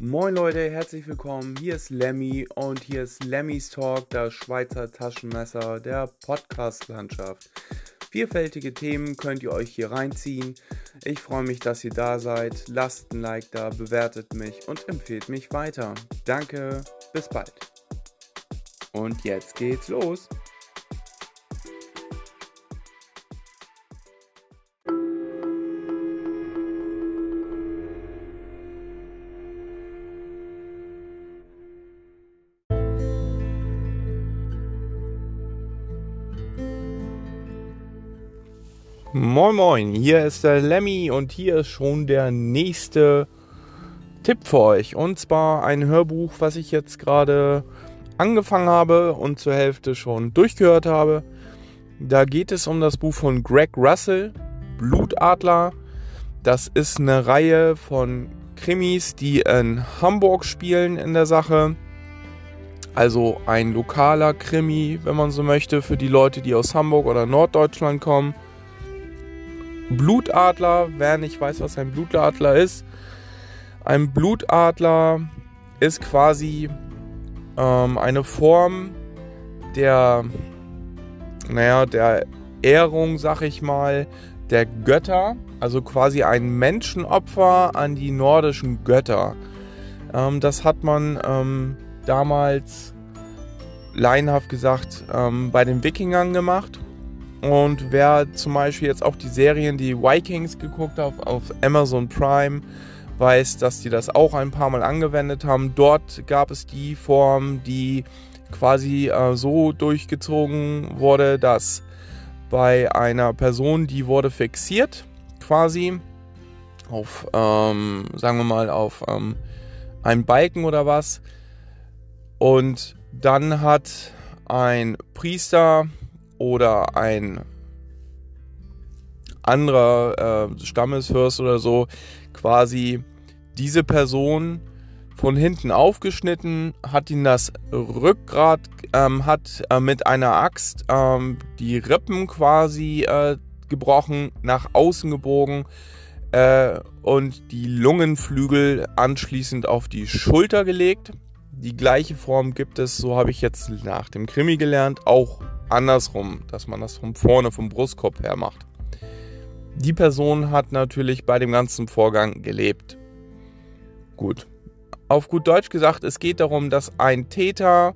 Moin Leute, herzlich willkommen. Hier ist Lemmy und hier ist Lemmys Talk, das Schweizer Taschenmesser der Podcast-Landschaft. Vielfältige Themen könnt ihr euch hier reinziehen. Ich freue mich, dass ihr da seid. Lasst ein Like da, bewertet mich und empfehlt mich weiter. Danke, bis bald. Und jetzt geht's los. Moin Moin, hier ist der Lemmy und hier ist schon der nächste Tipp für euch. Und zwar ein Hörbuch, was ich jetzt gerade angefangen habe und zur Hälfte schon durchgehört habe. Da geht es um das Buch von Greg Russell, Blutadler. Das ist eine Reihe von Krimis, die in Hamburg spielen in der Sache. Also ein lokaler Krimi, wenn man so möchte, für die Leute, die aus Hamburg oder Norddeutschland kommen. Blutadler, wer nicht weiß, was ein Blutadler ist. Ein Blutadler ist quasi ähm, eine Form der, naja, der Ehrung, sag ich mal, der Götter. Also quasi ein Menschenopfer an die nordischen Götter. Ähm, das hat man ähm, damals laienhaft gesagt ähm, bei den Wikingern gemacht. Und wer zum Beispiel jetzt auch die Serien, die Vikings geguckt hat auf Amazon Prime, weiß, dass die das auch ein paar Mal angewendet haben. Dort gab es die Form, die quasi äh, so durchgezogen wurde, dass bei einer Person, die wurde fixiert, quasi auf, ähm, sagen wir mal, auf ähm, einen Balken oder was. Und dann hat ein Priester oder ein anderer äh, Stammesfürst oder so quasi diese Person von hinten aufgeschnitten, hat ihn das Rückgrat, ähm, hat äh, mit einer Axt ähm, die Rippen quasi äh, gebrochen, nach außen gebogen äh, und die Lungenflügel anschließend auf die Schulter gelegt. Die gleiche Form gibt es, so habe ich jetzt nach dem Krimi gelernt, auch andersrum, dass man das von vorne vom Brustkorb her macht. Die Person hat natürlich bei dem ganzen Vorgang gelebt. Gut. Auf gut Deutsch gesagt, es geht darum, dass ein Täter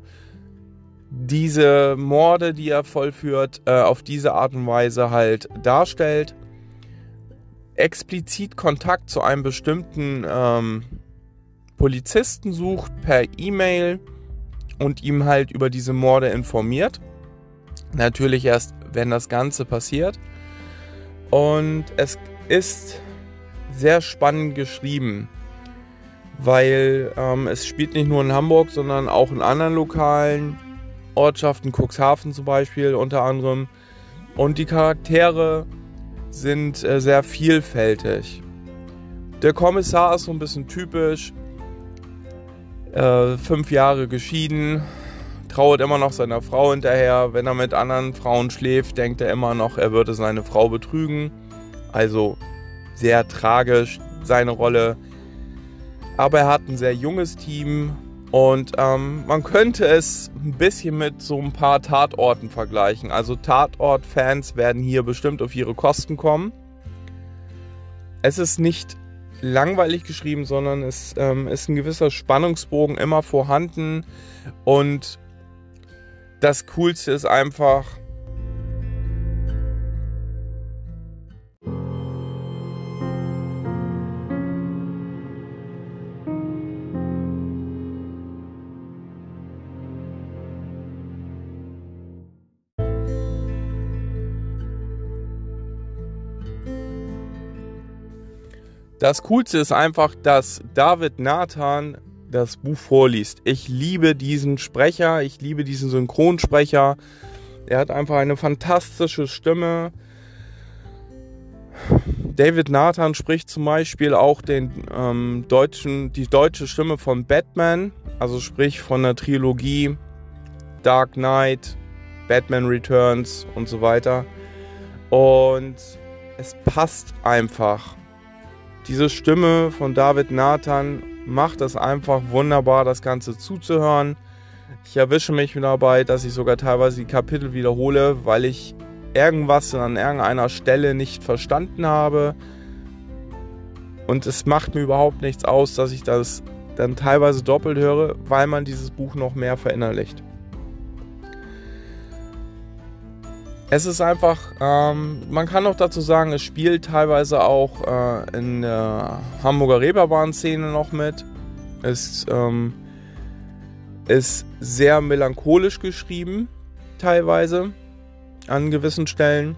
diese Morde, die er vollführt, äh, auf diese Art und Weise halt darstellt. Explizit Kontakt zu einem bestimmten ähm, Polizisten sucht per E-Mail und ihm halt über diese Morde informiert. Natürlich erst, wenn das Ganze passiert. Und es ist sehr spannend geschrieben, weil ähm, es spielt nicht nur in Hamburg, sondern auch in anderen lokalen Ortschaften, Cuxhaven zum Beispiel unter anderem. Und die Charaktere sind äh, sehr vielfältig. Der Kommissar ist so ein bisschen typisch. Äh, fünf Jahre geschieden, trauert immer noch seiner Frau hinterher. Wenn er mit anderen Frauen schläft, denkt er immer noch, er würde seine Frau betrügen. Also sehr tragisch seine Rolle. Aber er hat ein sehr junges Team und ähm, man könnte es ein bisschen mit so ein paar Tatorten vergleichen. Also Tatort-Fans werden hier bestimmt auf ihre Kosten kommen. Es ist nicht langweilig geschrieben, sondern es ähm, ist ein gewisser Spannungsbogen immer vorhanden und das Coolste ist einfach, Das Coolste ist einfach, dass David Nathan das Buch vorliest. Ich liebe diesen Sprecher, ich liebe diesen Synchronsprecher. Er hat einfach eine fantastische Stimme. David Nathan spricht zum Beispiel auch den ähm, deutschen, die deutsche Stimme von Batman, also sprich von der Trilogie Dark Knight, Batman Returns und so weiter. Und es passt einfach. Diese Stimme von David Nathan macht es einfach wunderbar, das Ganze zuzuhören. Ich erwische mich dabei, dass ich sogar teilweise die Kapitel wiederhole, weil ich irgendwas an irgendeiner Stelle nicht verstanden habe. Und es macht mir überhaupt nichts aus, dass ich das dann teilweise doppelt höre, weil man dieses Buch noch mehr verinnerlicht. Es ist einfach, ähm, man kann auch dazu sagen, es spielt teilweise auch äh, in der Hamburger Reeperbahn-Szene noch mit. Es ähm, ist sehr melancholisch geschrieben, teilweise, an gewissen Stellen.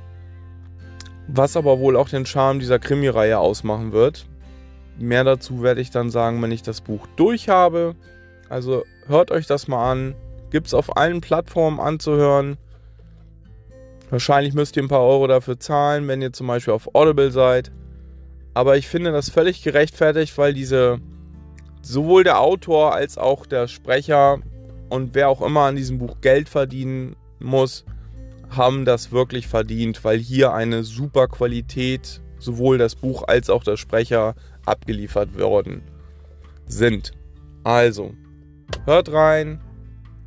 Was aber wohl auch den Charme dieser Krimireihe ausmachen wird. Mehr dazu werde ich dann sagen, wenn ich das Buch durch habe. Also hört euch das mal an. Gibt es auf allen Plattformen anzuhören. Wahrscheinlich müsst ihr ein paar Euro dafür zahlen, wenn ihr zum Beispiel auf Audible seid. Aber ich finde das völlig gerechtfertigt, weil diese sowohl der Autor als auch der Sprecher und wer auch immer an diesem Buch Geld verdienen muss, haben das wirklich verdient, weil hier eine super Qualität sowohl das Buch als auch der Sprecher abgeliefert worden sind. Also, hört rein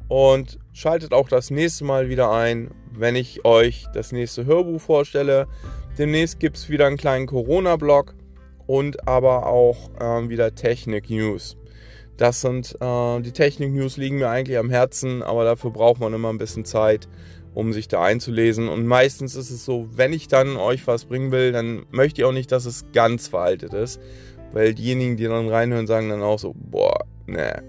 und schaltet auch das nächste Mal wieder ein, wenn ich euch das nächste Hörbuch vorstelle. Demnächst gibt es wieder einen kleinen Corona-Blog und aber auch äh, wieder Technik-News. Das sind äh, die Technik-News liegen mir eigentlich am Herzen, aber dafür braucht man immer ein bisschen Zeit um sich da einzulesen. Und meistens ist es so, wenn ich dann euch was bringen will, dann möchte ich auch nicht, dass es ganz veraltet ist. Weil diejenigen, die dann reinhören, sagen dann auch so, boah, ne.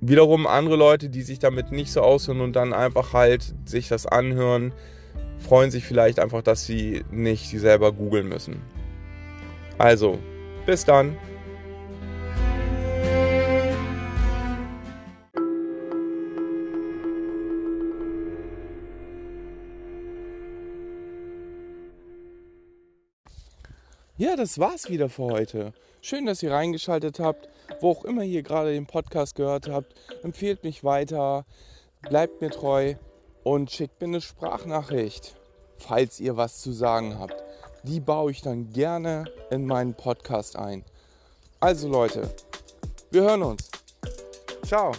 Wiederum andere Leute, die sich damit nicht so aushören und dann einfach halt sich das anhören, freuen sich vielleicht einfach, dass sie nicht selber googeln müssen. Also, bis dann. Ja, das war's wieder für heute. Schön, dass ihr reingeschaltet habt. Wo auch immer ihr gerade den Podcast gehört habt, empfehlt mich weiter, bleibt mir treu und schickt mir eine Sprachnachricht, falls ihr was zu sagen habt. Die baue ich dann gerne in meinen Podcast ein. Also Leute, wir hören uns. Ciao.